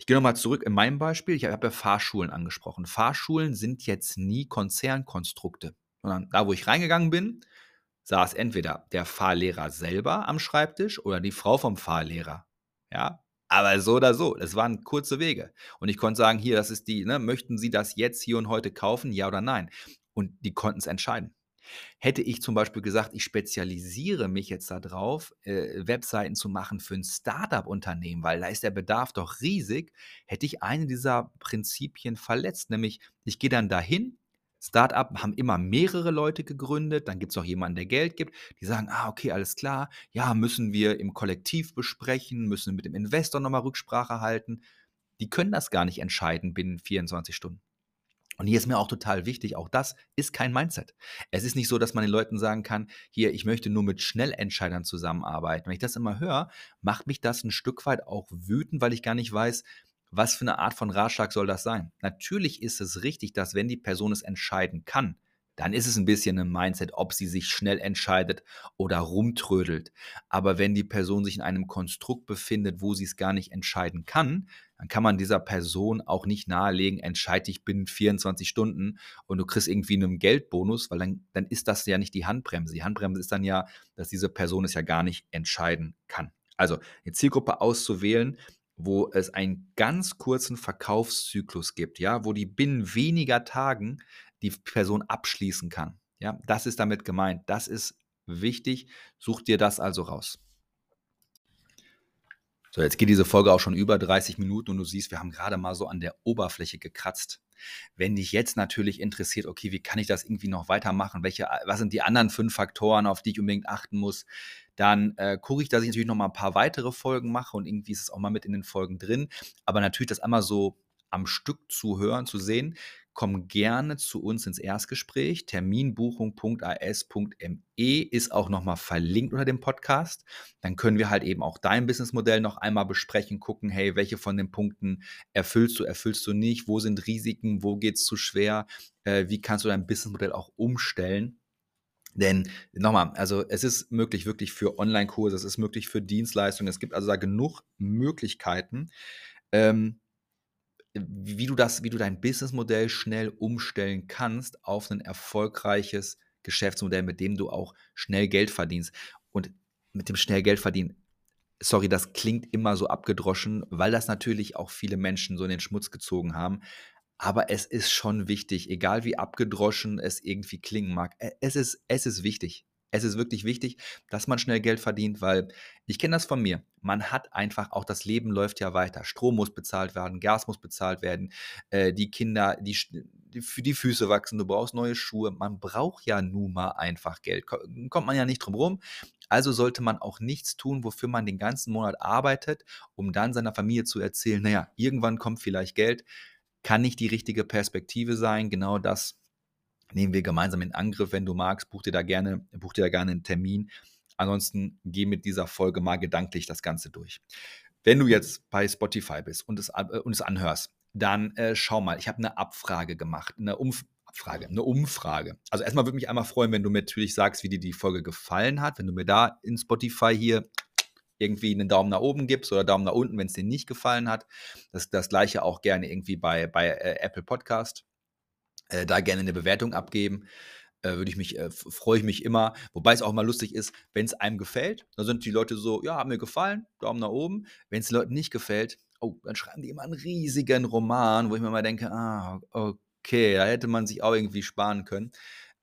Ich gehe nochmal zurück in meinem Beispiel. Ich habe ja Fahrschulen angesprochen. Fahrschulen sind jetzt nie Konzernkonstrukte, sondern da, wo ich reingegangen bin, saß entweder der Fahrlehrer selber am Schreibtisch oder die Frau vom Fahrlehrer. Ja, aber so oder so, es waren kurze Wege. Und ich konnte sagen, hier, das ist die, ne, möchten Sie das jetzt hier und heute kaufen, ja oder nein? Und die konnten es entscheiden. Hätte ich zum Beispiel gesagt, ich spezialisiere mich jetzt darauf, äh, Webseiten zu machen für ein Startup-Unternehmen, weil da ist der Bedarf doch riesig, hätte ich eine dieser Prinzipien verletzt. Nämlich, ich gehe dann dahin, Startup haben immer mehrere Leute gegründet, dann gibt es auch jemanden, der Geld gibt, die sagen, ah, okay, alles klar, ja, müssen wir im Kollektiv besprechen, müssen mit dem Investor nochmal Rücksprache halten. Die können das gar nicht entscheiden binnen 24 Stunden. Und hier ist mir auch total wichtig, auch das ist kein Mindset. Es ist nicht so, dass man den Leuten sagen kann, hier, ich möchte nur mit Schnellentscheidern zusammenarbeiten. Wenn ich das immer höre, macht mich das ein Stück weit auch wütend, weil ich gar nicht weiß, was für eine Art von Ratschlag soll das sein. Natürlich ist es richtig, dass wenn die Person es entscheiden kann, dann ist es ein bisschen ein Mindset, ob sie sich schnell entscheidet oder rumtrödelt. Aber wenn die Person sich in einem Konstrukt befindet, wo sie es gar nicht entscheiden kann, dann kann man dieser Person auch nicht nahelegen, entscheide dich binnen 24 Stunden und du kriegst irgendwie einen Geldbonus, weil dann, dann ist das ja nicht die Handbremse. Die Handbremse ist dann ja, dass diese Person es ja gar nicht entscheiden kann. Also eine Zielgruppe auszuwählen, wo es einen ganz kurzen Verkaufszyklus gibt, ja, wo die binnen weniger Tagen die Person abschließen kann. Ja, das ist damit gemeint. Das ist wichtig. Such dir das also raus. So, jetzt geht diese Folge auch schon über 30 Minuten und du siehst, wir haben gerade mal so an der Oberfläche gekratzt. Wenn dich jetzt natürlich interessiert, okay, wie kann ich das irgendwie noch weitermachen? Welche, was sind die anderen fünf Faktoren, auf die ich unbedingt achten muss? Dann äh, gucke ich, dass ich natürlich noch mal ein paar weitere Folgen mache und irgendwie ist es auch mal mit in den Folgen drin. Aber natürlich das einmal so am Stück zu hören, zu sehen, komm gerne zu uns ins Erstgespräch. Terminbuchung.as.me ist auch nochmal verlinkt unter dem Podcast. Dann können wir halt eben auch dein Businessmodell noch einmal besprechen, gucken, hey, welche von den Punkten erfüllst du, erfüllst du nicht, wo sind Risiken, wo geht es zu schwer, äh, wie kannst du dein Businessmodell auch umstellen. Denn nochmal, also es ist möglich wirklich für Online-Kurse, es ist möglich für Dienstleistungen, es gibt also da genug Möglichkeiten. Ähm, wie du das, wie du dein Businessmodell schnell umstellen kannst auf ein erfolgreiches Geschäftsmodell, mit dem du auch schnell Geld verdienst. Und mit dem schnell Geld verdienen, sorry, das klingt immer so abgedroschen, weil das natürlich auch viele Menschen so in den Schmutz gezogen haben. Aber es ist schon wichtig, egal wie abgedroschen es irgendwie klingen mag. E, es ist, es ist wichtig. Es ist wirklich wichtig, dass man schnell Geld verdient, weil ich kenne das von mir. Man hat einfach auch das Leben läuft ja weiter. Strom muss bezahlt werden, Gas muss bezahlt werden, äh, die Kinder, die, für die Füße wachsen, du brauchst neue Schuhe. Man braucht ja nun mal einfach Geld. Kommt man ja nicht drum rum. Also sollte man auch nichts tun, wofür man den ganzen Monat arbeitet, um dann seiner Familie zu erzählen, naja, irgendwann kommt vielleicht Geld. Kann nicht die richtige Perspektive sein. Genau das nehmen wir gemeinsam in Angriff. Wenn du magst, buch dir da gerne, buch dir da gerne einen Termin. Ansonsten geh mit dieser Folge mal gedanklich das Ganze durch. Wenn du jetzt bei Spotify bist und es, äh, und es anhörst, dann äh, schau mal, ich habe eine Abfrage gemacht, eine Umf Abfrage, eine Umfrage. Also erstmal würde mich einmal freuen, wenn du mir natürlich sagst, wie dir die Folge gefallen hat, wenn du mir da in Spotify hier irgendwie einen Daumen nach oben gibst oder Daumen nach unten, wenn es dir nicht gefallen hat. Das, das gleiche auch gerne irgendwie bei, bei äh, Apple Podcast. Äh, da gerne eine Bewertung abgeben. Äh, würde ich mich, äh, freue ich mich immer. Wobei es auch mal lustig ist, wenn es einem gefällt, dann sind die Leute so, ja, haben mir gefallen, Daumen nach oben. Wenn es den Leuten nicht gefällt, oh, dann schreiben die immer einen riesigen Roman, wo ich mir mal denke, ah, okay, da hätte man sich auch irgendwie sparen können.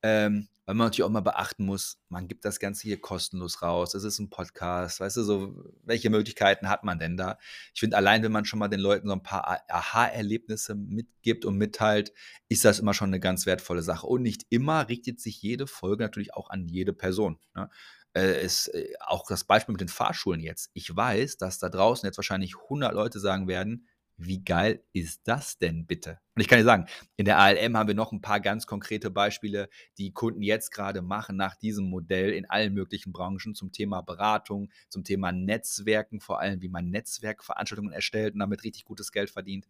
Ähm, weil man natürlich auch mal beachten muss, man gibt das Ganze hier kostenlos raus. Es ist ein Podcast, weißt du, so, welche Möglichkeiten hat man denn da? Ich finde, allein wenn man schon mal den Leuten so ein paar Aha-Erlebnisse mitgibt und mitteilt, ist das immer schon eine ganz wertvolle Sache. Und nicht immer richtet sich jede Folge natürlich auch an jede Person. Ne? Äh, ist äh, auch das Beispiel mit den Fahrschulen jetzt. Ich weiß, dass da draußen jetzt wahrscheinlich 100 Leute sagen werden, wie geil ist das denn bitte? Und ich kann dir sagen, in der ALM haben wir noch ein paar ganz konkrete Beispiele, die Kunden jetzt gerade machen nach diesem Modell in allen möglichen Branchen zum Thema Beratung, zum Thema Netzwerken, vor allem wie man Netzwerkveranstaltungen erstellt und damit richtig gutes Geld verdient.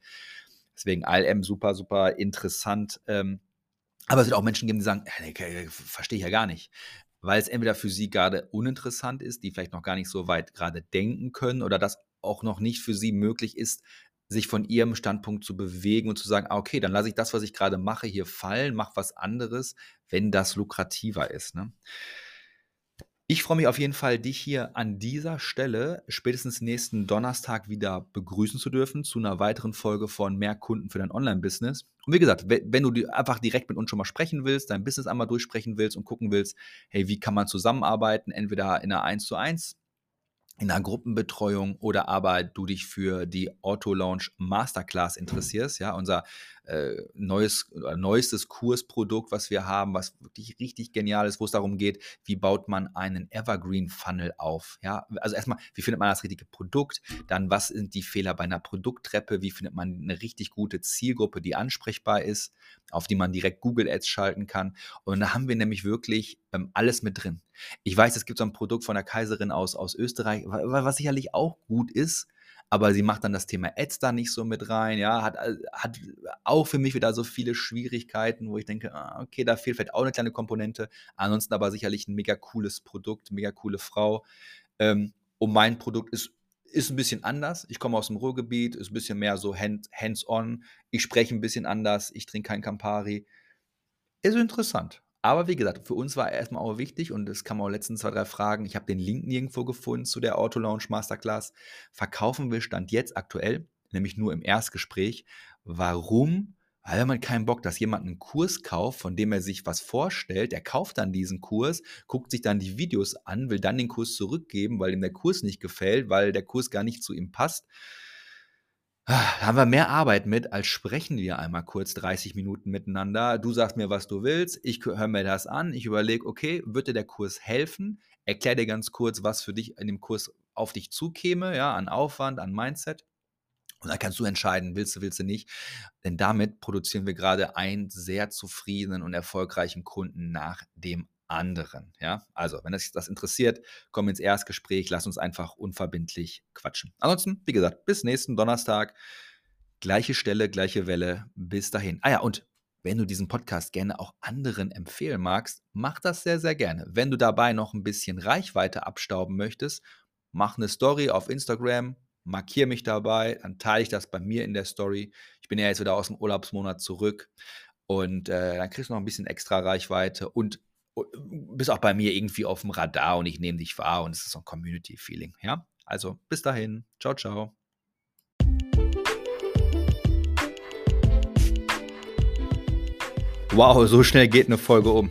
Deswegen ALM super, super interessant. Ähm, aber es wird auch Menschen geben, die sagen, verstehe ich ja gar nicht weil es entweder für sie gerade uninteressant ist, die vielleicht noch gar nicht so weit gerade denken können oder das auch noch nicht für sie möglich ist, sich von ihrem Standpunkt zu bewegen und zu sagen, ah, okay, dann lasse ich das, was ich gerade mache, hier fallen, mache was anderes, wenn das lukrativer ist. Ne? Ich freue mich auf jeden Fall, dich hier an dieser Stelle spätestens nächsten Donnerstag wieder begrüßen zu dürfen zu einer weiteren Folge von Mehr Kunden für dein Online-Business. Und wie gesagt, wenn du einfach direkt mit uns schon mal sprechen willst, dein Business einmal durchsprechen willst und gucken willst, hey, wie kann man zusammenarbeiten, entweder in einer 1 zu 1 in einer Gruppenbetreuung oder aber du dich für die Auto Launch Masterclass interessierst, ja, unser äh, neues, neuestes Kursprodukt, was wir haben, was wirklich richtig genial ist, wo es darum geht, wie baut man einen Evergreen Funnel auf. Ja, also erstmal, wie findet man das richtige Produkt? Dann, was sind die Fehler bei einer Produkttreppe? Wie findet man eine richtig gute Zielgruppe, die ansprechbar ist, auf die man direkt Google Ads schalten kann? Und da haben wir nämlich wirklich ähm, alles mit drin. Ich weiß, es gibt so ein Produkt von der Kaiserin aus, aus Österreich, was sicherlich auch gut ist aber sie macht dann das Thema Ads da nicht so mit rein, ja, hat, äh, hat auch für mich wieder so viele Schwierigkeiten, wo ich denke, ah, okay, da fehlt vielleicht auch eine kleine Komponente, ansonsten aber sicherlich ein mega cooles Produkt, mega coole Frau. Ähm, und mein Produkt ist, ist ein bisschen anders. Ich komme aus dem Ruhrgebiet, ist ein bisschen mehr so hands-on. Ich spreche ein bisschen anders, ich trinke kein Campari. Ist interessant. Aber wie gesagt, für uns war erstmal auch wichtig und es kam auch letzten zwei, drei Fragen. Ich habe den Link nirgendwo gefunden zu der Auto Launch Masterclass. Verkaufen wir Stand jetzt aktuell, nämlich nur im Erstgespräch. Warum? Weil man keinen Bock, dass jemand einen Kurs kauft, von dem er sich was vorstellt. Er kauft dann diesen Kurs, guckt sich dann die Videos an, will dann den Kurs zurückgeben, weil ihm der Kurs nicht gefällt, weil der Kurs gar nicht zu ihm passt. Da haben wir mehr Arbeit mit, als sprechen wir einmal kurz 30 Minuten miteinander. Du sagst mir, was du willst, ich höre mir das an, ich überlege, okay, wird dir der Kurs helfen? Erklär dir ganz kurz, was für dich in dem Kurs auf dich zukäme, ja, an Aufwand, an Mindset. Und dann kannst du entscheiden, willst du, willst du nicht. Denn damit produzieren wir gerade einen sehr zufriedenen und erfolgreichen Kunden nach dem anderen. Ja, also, wenn das, das interessiert, komm ins Erstgespräch, lass uns einfach unverbindlich quatschen. Ansonsten, wie gesagt, bis nächsten Donnerstag. Gleiche Stelle, gleiche Welle. Bis dahin. Ah ja, und wenn du diesen Podcast gerne auch anderen empfehlen magst, mach das sehr, sehr gerne. Wenn du dabei noch ein bisschen Reichweite abstauben möchtest, mach eine Story auf Instagram, markiere mich dabei, dann teile ich das bei mir in der Story. Ich bin ja jetzt wieder aus dem Urlaubsmonat zurück und äh, dann kriegst du noch ein bisschen extra Reichweite und bist auch bei mir irgendwie auf dem Radar und ich nehme dich wahr und es ist so ein Community-Feeling. Ja, also bis dahin. Ciao, ciao. Wow, so schnell geht eine Folge um.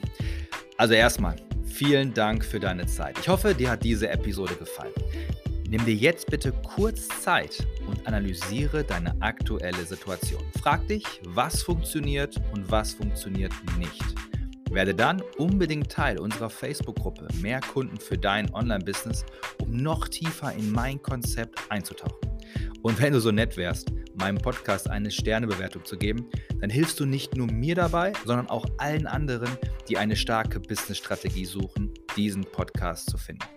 Also erstmal, vielen Dank für deine Zeit. Ich hoffe, dir hat diese Episode gefallen. Nimm dir jetzt bitte kurz Zeit und analysiere deine aktuelle Situation. Frag dich, was funktioniert und was funktioniert nicht. Werde dann unbedingt Teil unserer Facebook-Gruppe Mehr Kunden für dein Online-Business, um noch tiefer in mein Konzept einzutauchen. Und wenn du so nett wärst, meinem Podcast eine Sternebewertung zu geben, dann hilfst du nicht nur mir dabei, sondern auch allen anderen, die eine starke Business-Strategie suchen, diesen Podcast zu finden.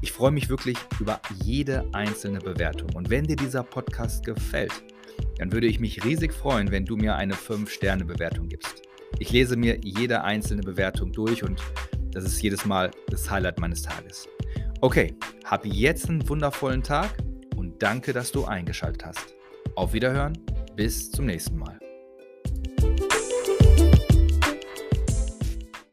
Ich freue mich wirklich über jede einzelne Bewertung. Und wenn dir dieser Podcast gefällt, dann würde ich mich riesig freuen, wenn du mir eine 5-Sterne-Bewertung gibst. Ich lese mir jede einzelne Bewertung durch und das ist jedes Mal das Highlight meines Tages. Okay, Hab jetzt einen wundervollen Tag und danke, dass du eingeschaltet hast. Auf Wiederhören, bis zum nächsten Mal.